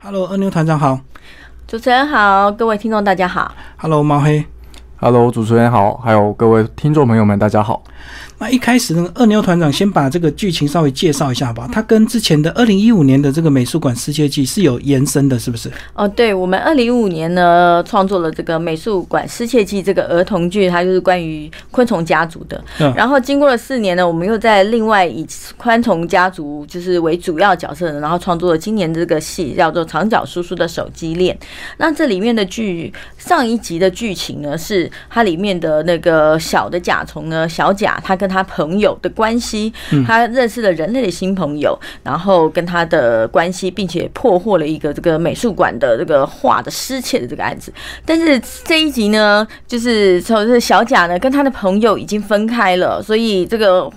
Hello，二牛团长好。主持人好，各位听众大家好。Hello，猫黑。Hello，主持人好，还有各位听众朋友们，大家好。那一开始呢，二牛团长先把这个剧情稍微介绍一下吧。他跟之前的二零一五年的这个美术馆世界纪是有延伸的，是不是？哦，对，我们二零一五年呢创作了这个美术馆失窃记这个儿童剧，它就是关于昆虫家族的。嗯然后经过了四年呢，我们又在另外以昆虫家族就是为主要角色呢，然后创作了今年这个戏叫做《长脚叔叔的手机链》。那这里面的剧上一集的剧情呢，是它里面的那个小的甲虫呢，小甲它跟他朋友的关系，他认识了人类的新朋友，然后跟他的关系，并且破获了一个这个美术馆的这个画的失窃的这个案子。但是这一集呢，就是从这小贾呢跟他的朋友已经分开了，所以这个。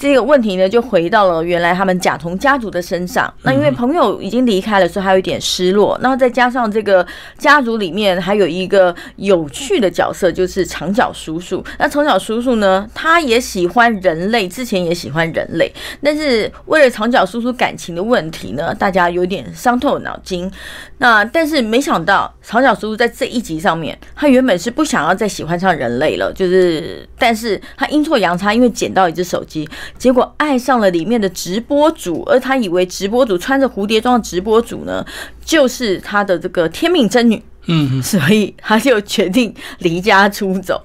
这个问题呢，就回到了原来他们甲虫家族的身上。那因为朋友已经离开了，所以还有一点失落。然后再加上这个家族里面还有一个有趣的角色，就是长脚叔叔。那长脚叔叔呢，他也喜欢人类，之前也喜欢人类，但是为了长脚叔叔感情的问题呢，大家有点伤透脑筋。那但是没想到，长脚叔叔在这一集上面，他原本是不想要再喜欢上人类了，就是，但是他阴错阳差，因为捡到一只手机，结果爱上了里面的直播主，而他以为直播主穿着蝴蝶装的直播主呢，就是他的这个天命真女，嗯，所以他就决定离家出走。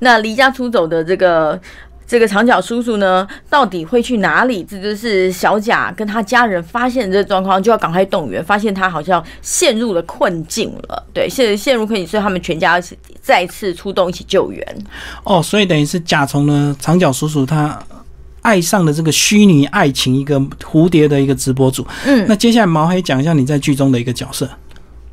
那离家出走的这个这个长脚叔叔呢，到底会去哪里？这就是小贾跟他家人发现这个状况，就要赶快动员，发现他好像陷入了困境了。对，陷陷入困境，所以他们全家再次出动一起救援。哦，所以等于是甲虫呢，长脚叔叔他爱上了这个虚拟爱情一个蝴蝶的一个直播主。嗯，那接下来毛黑讲一下你在剧中的一个角色。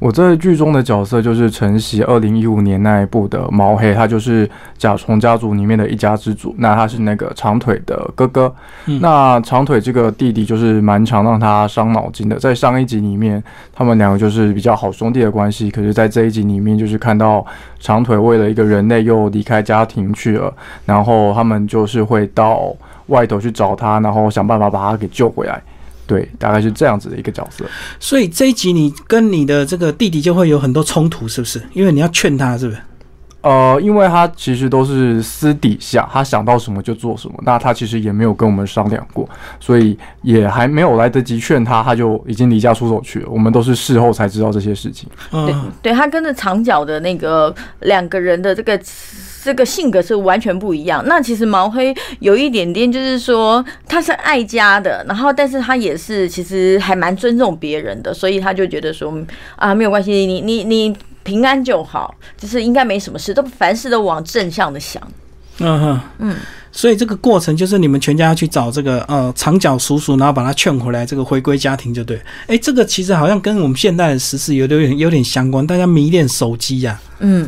我在剧中的角色就是晨曦二零一五年那一部的毛黑，他就是甲虫家族里面的一家之主。那他是那个长腿的哥哥，嗯那长腿这个弟弟就是蛮常让他伤脑筋的。在上一集里面，他们两个就是比较好兄弟的关系，可是，在这一集里面，就是看到长腿为了一个人类又离开家庭去了，然后他们就是会到外头去找他，然后想办法把他给救回来。对，大概是这样子的一个角色。所以这一集你跟你的这个弟弟就会有很多冲突，是不是？因为你要劝他，是不是？呃，因为他其实都是私底下，他想到什么就做什么，那他其实也没有跟我们商量过，所以也还没有来得及劝他，他就已经离家出走去了。我们都是事后才知道这些事情。对嗯，对，他跟着长脚的那个两个人的这个这个性格是完全不一样。那其实毛黑有一点点，就是说他是爱家的，然后但是他也是其实还蛮尊重别人的，所以他就觉得说啊没有关系，你你你平安就好，就是应该没什么事，都凡事都往正向的想。嗯哼，嗯，所以这个过程就是你们全家要去找这个呃长脚叔叔，然后把他劝回来，这个回归家庭就对。哎，这个其实好像跟我们现代的时事有点有点相关，大家迷恋手机呀、嗯，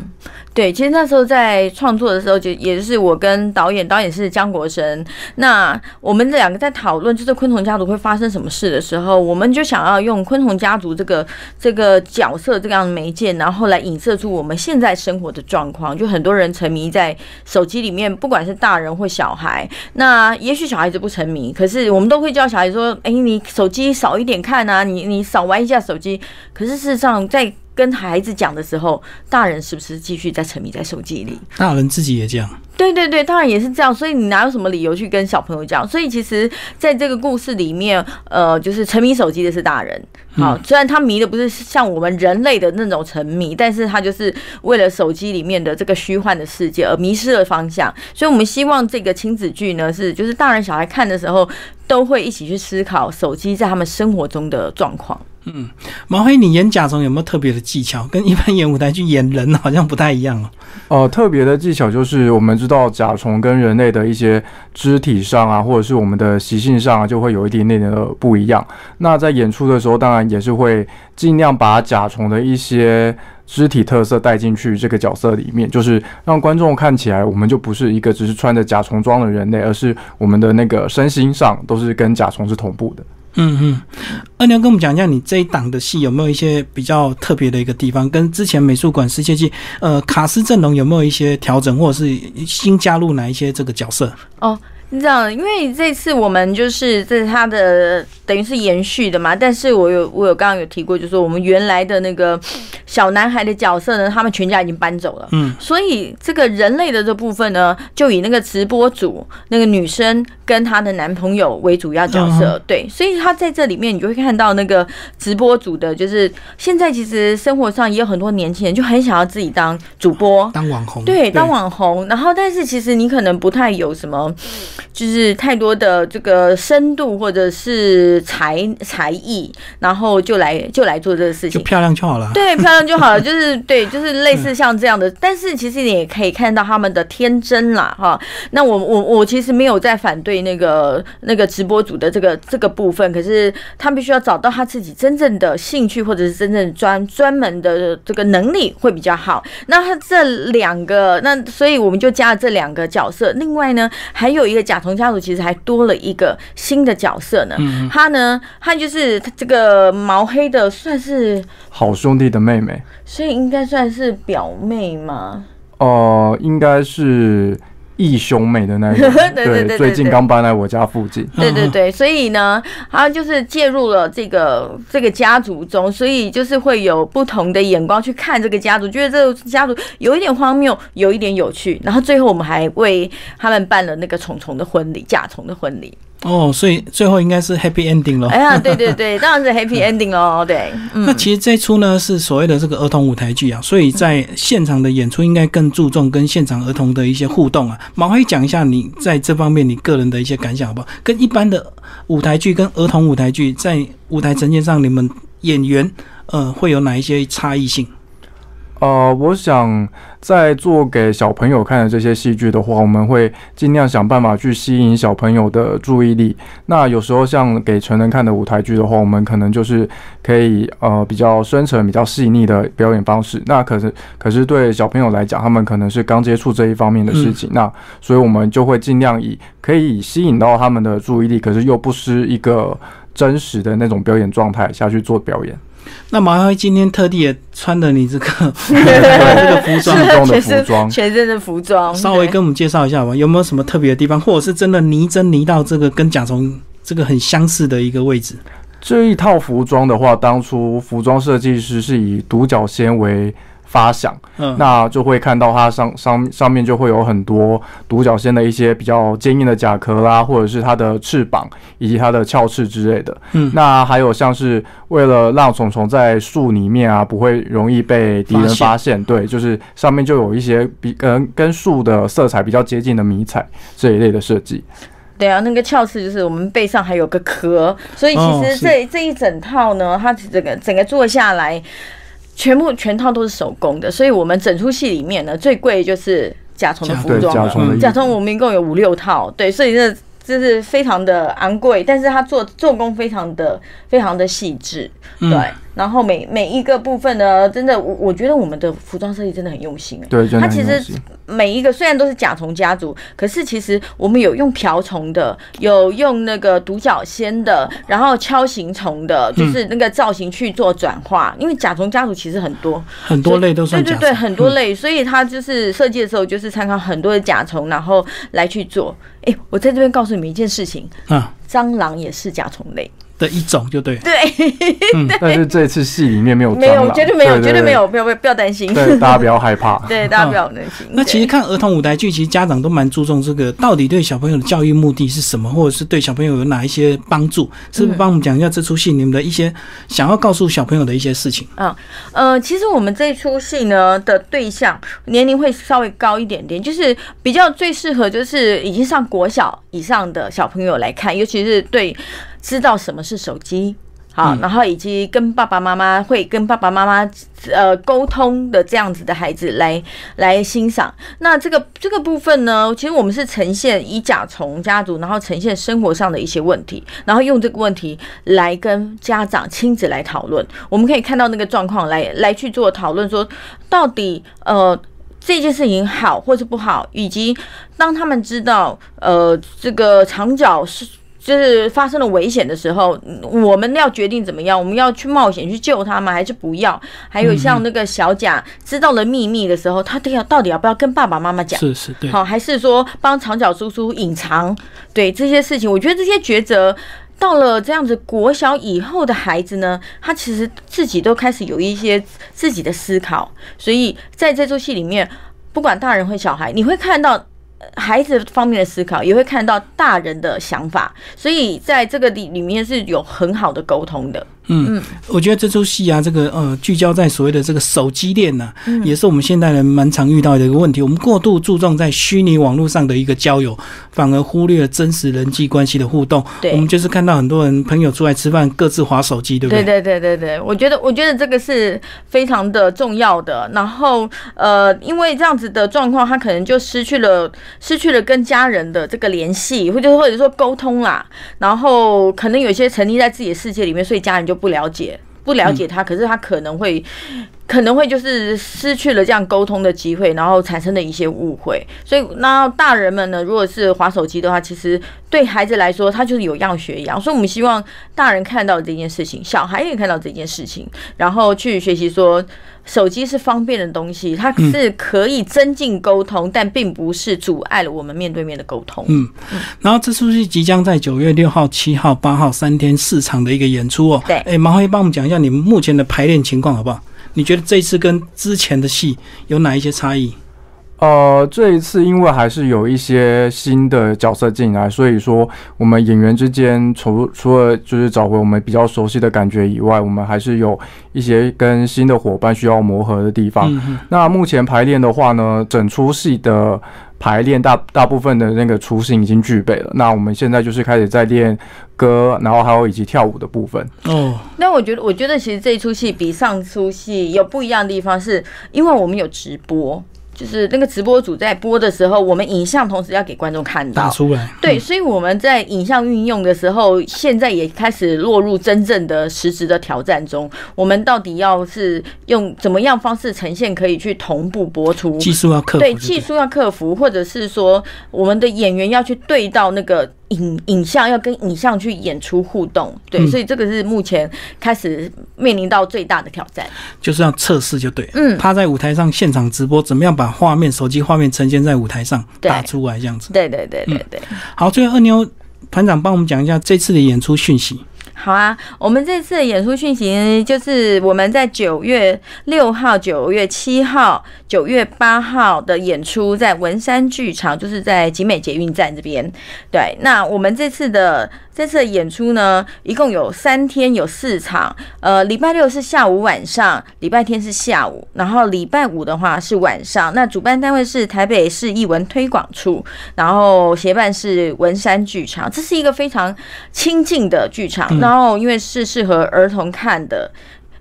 对，其实那时候在创作的时候，就也就是我跟导演，导演是江国生，那我们两个在讨论就是昆虫家族会发生什么事的时候，我们就想要用昆虫家族这个这个角色这样的媒介，然后来影射出我们现在生活的状况。就很多人沉迷在手机里面，不管是大人或小孩，那也许小孩子不沉迷，可是我们都会教小孩说：“哎，你手机少一点看啊，你你少玩一下手机。”可是事实上，在跟孩子讲的时候，大人是不是继续在沉迷在手机里？大人自己也这样。对对对，当然也是这样。所以你哪有什么理由去跟小朋友讲？所以其实在这个故事里面，呃，就是沉迷手机的是大人。好，虽然他迷的不是像我们人类的那种沉迷，但是他就是为了手机里面的这个虚幻的世界而迷失了方向。所以我们希望这个亲子剧呢，是就是大人小孩看的时候都会一起去思考手机在他们生活中的状况。嗯毛黑，你演甲虫有没有特别的技巧？跟一般演舞台剧演人好像不太一样哦。呃，特别的技巧就是我们知道甲虫跟人类的一些肢体上啊，或者是我们的习性上啊，就会有一点点的不一样。那在演出的时候，当然也是会尽量把甲虫的一些肢体特色带进去这个角色里面，就是让观众看起来我们就不是一个只是穿着甲虫装的人类，而是我们的那个身心上都是跟甲虫是同步的。嗯嗯，二娘跟我们讲一下，你这一档的戏有没有一些比较特别的一个地方？跟之前美术馆世界纪，呃，卡斯阵容有没有一些调整，或者是新加入哪一些这个角色？哦，是这样，因为这次我们就是这是他的等于是延续的嘛，但是我有我有刚刚有提过，就是我们原来的那个小男孩的角色呢，他们全家已经搬走了，嗯，所以这个人类的这部分呢，就以那个直播组那个女生跟她的男朋友为主要角色，对，所以他在这里面你就会看到那个直播组的，就是现在其实生活上也有很多年轻人就很想要自己当主播，当网红，对，当网红，然后但是其实你可能不太有什么，就是太多的这个深度或者是才才艺，然后就来就来做这个事情。就漂亮就好了。对，漂亮就好了，就是对，就是类似像这样的。但是其实你也可以看到他们的天真啦，哈。那我我我其实没有在反对那个那个直播组的这个这个部分，可是他必须要找到他自己真正的兴趣或者是真正专专门的这个能力会比较好。那他这两个，那所以我们就加了这两个角色。另外呢，还有一个甲虫家族，其实还多了一个新的角色呢。嗯他呢，他就是这个毛黑的，算是好兄弟的妹妹，所以应该算是表妹嘛。呃，应该是义兄妹的那种，对对对对最近刚搬来我家附近。对对对，所以呢，他就是介入了这个这个家族中，所以就是会有不同的眼光去看这个家族，觉得这个家族有一点荒谬，有一点有趣，然后最后我们还为他们办了那个虫虫的婚礼，甲虫的婚礼。哦，所以最后应该是 happy ending 咯。哎呀，对对对，当然是 happy ending 咯。对，嗯那其实这一出呢是所谓的这个儿童舞台剧啊，所以在现场的演出应该更注重跟现场儿童的一些互动啊。毛黑讲一下你在这方面你个人的一些感想好不好？跟一般的舞台剧跟儿童舞台剧在舞台呈现上，你们演员呃会有哪一些差异性？呃，我想在做给小朋友看的这些戏剧的话，我们会尽量想办法去吸引小朋友的注意力。那有时候像给成人看的舞台剧的话，我们可能就是可以呃比较深沉、比较细腻的表演方式。那可是可是对小朋友来讲，他们可能是刚接触这一方面的事情，那所以我们就会尽量以可以吸引到他们的注意力，可是又不失一个真实的那种表演状态下去做表演。那毛黑今天特地也穿了你这个 这个服装的全身服装全身的服装，稍微跟我们介绍一下吧，有没有什么特别的地方，或者是真的泥真泥到这个跟甲虫这个很相似的一个位置？这一套服装的话，当初服装设计师是以独角仙为发响，嗯，那就会看到它上上上面就会有很多独角仙的一些比较坚硬的甲壳啦，或者是它的翅膀以及它的鞘翅之类的。嗯那还有像是为了让虫虫在树里面啊不会容易被敌人发现，对，就是上面就有一些比跟跟树的色彩比较接近的迷彩这一类的设计。对啊，那个鞘翅就是我们背上还有个壳，所以哦其实这、这一整套呢，它整个整个做下来，全部全套都是手工的，所以我们整出戏里面呢，最贵就是甲虫的服装了。甲虫我们一共有五六套，对，所以这这是非常的昂贵，但是它做做工非常的非常的细致，嗯对。然后每每一个部分呢，真的我我觉得我们的服装设计真的很用心哎。对，真的它其实。每一个虽然都是甲虫家族，可是其实我们有用瓢虫的，有用那个独角仙的，然后锹形虫的，就是那个造型去做转化。因为甲虫家族其实很多，很多类都算甲虫，对对对，很多类，所以它就是设计的时候就是参考很多的甲虫，然后来去做。哎，我在这边告诉你们一件事情，啊蟑螂也是甲虫类，的一种，就对。对，但是这次戏里面没有没有，绝对没有，绝对没。有，不要不要不要担心，对，大家不要害怕。对，大家不要担心。那其实看儿童舞台剧，其实家长都蛮注重这个，到底对小朋友的教育目的是什么，或者是对小朋友有哪一些帮助？是不是帮我们讲一下这出戏你们的一些想要告诉小朋友的一些事情？呃，其实我们这出戏呢的对象年龄会稍微高一点点，就是比较最适合就是已经上国小以上的小朋友来看，尤其是对知道什么是手机。好，然后以及跟爸爸妈妈会跟爸爸妈妈呃沟通的这样子的孩子来来欣赏。那这个这个部分呢，其实我们是呈现以甲虫家族，然后呈现生活上的一些问题，然后用这个问题来跟家长亲子来讨论。我们可以看到那个状况来来去做讨论，说到底呃。这件事情好或是不好，以及当他们知道呃这个长角是就是发生了危险的时候，嗯我们要决定怎么样，我们要去冒险去救他吗？还是不要？还有像那个小贾知道了秘密的时候，他都要到底要不要跟爸爸妈妈讲？是是，对，好，还是说帮长角叔叔隐藏？对这些事情，我觉得这些抉择。到了这样子国小以后的孩子呢，他其实自己都开始有一些自己的思考，所以在这出戏里面，不管大人或小孩，你会看到孩子方面的思考，也会看到大人的想法，所以在这个里里面是有很好的沟通的。嗯，我觉得这出戏啊，这个呃，聚焦在所谓的这个手机恋呢、也是我们现代人蛮常遇到的一个问题。我们过度注重在虚拟网络上的一个交友，反而忽略了真实人际关系的互动。对我们就是看到很多人朋友出来吃饭，各自划手机，对不对对？对对对对，我觉得我觉得这个是非常的重要的。然后呃，因为这样子的状况，他可能就失去了失去了跟家人的这个联系，或者或者说沟通啦。然后可能有些沉溺在自己的世界里面，所以家人就不了解。不了解他，可是他可能会，可能会就是失去了这样沟通的机会，然后产生的一些误会。所以，那大人们呢，如果是划手机的话，其实对孩子来说，他就是有样学样。所以我们希望大人看到这件事情，小孩也看到这件事情，然后去学习说，手机是方便的东西，它是可以增进沟通，但并不是阻碍了我们面对面的沟通。嗯，然后这出戏即将在九月六号、七号、八号三天四场的一个演出哦。对哎，麻烦帮我们讲一下你们目前的排练情况好不好？你觉得这一次跟之前的戏有哪一些差异？呃，这一次因为还是有一些新的角色进来，所以说我们演员之间除除了就是找回我们比较熟悉的感觉以外，我们还是有一些跟新的伙伴需要磨合的地方。那目前排练的话呢，整出戏的排练大大部分的那个雏形已经具备了。那我们现在就是开始在练歌，然后还有以及跳舞的部分。哦，那我觉得，我觉得其实这一出戏比上出戏有不一样的地方，是因为我们有直播，就是那个直播组在播的时候，我们影像同时要给观众看到。打出来。对，所以我们在影像运用的时候，现在也开始落入真正的实质的挑战中。我们到底要是用怎么样方式呈现，可以去同步播出？技术要克服对技术要克服，或者是说我们的演员要去对到那个影影像，要跟影像去演出互动。对，嗯所以这个是目前开始面临到最大的挑战。就是要测试就对。嗯他在舞台上现场直播，怎么样把画面、手机画面呈现在舞台上打出来，这样子。对对对对对。好，最后二妞团长帮我们讲一下这次的演出讯息。好啊，我们这次的演出讯息就是我们在九月六号、九月七号、九月八号的演出，在文山剧场，就是在集美捷运站这边。对，那我们这次的这次的演出呢，一共有三天，有四场。呃，礼拜六是下午晚上，礼拜天是下午，然后礼拜五的话是晚上。那主办单位是台北市艺文推广处，然后协办是文山剧场，这是一个非常亲近的剧场，然后因为是适合儿童看的。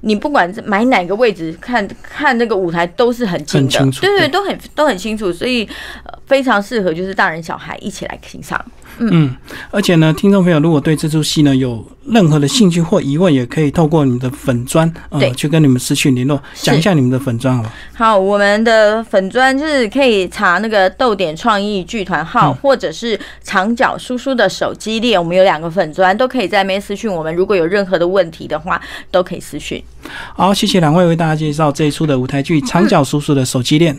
你不管是买哪个位置看看那个舞台都是很近的，很清楚对对，对都很都很清楚，所以、呃、非常适合就是大人小孩一起来欣赏。嗯，而且呢，听众朋友如果对这出戏呢有任何的兴趣或疑问，也可以透过你们的粉砖呃对去跟你们私讯联络，讲一下你们的粉砖好吧？好，我们的粉砖就是可以查那个豆点创意剧团号，嗯或者是长角叔叔的手机链，我们有两个粉砖，都可以在那边私讯我们。如果有任何的问题的话，都可以私讯。好，谢谢两位为大家介绍这一出的舞台剧《长角叔叔的手机链》。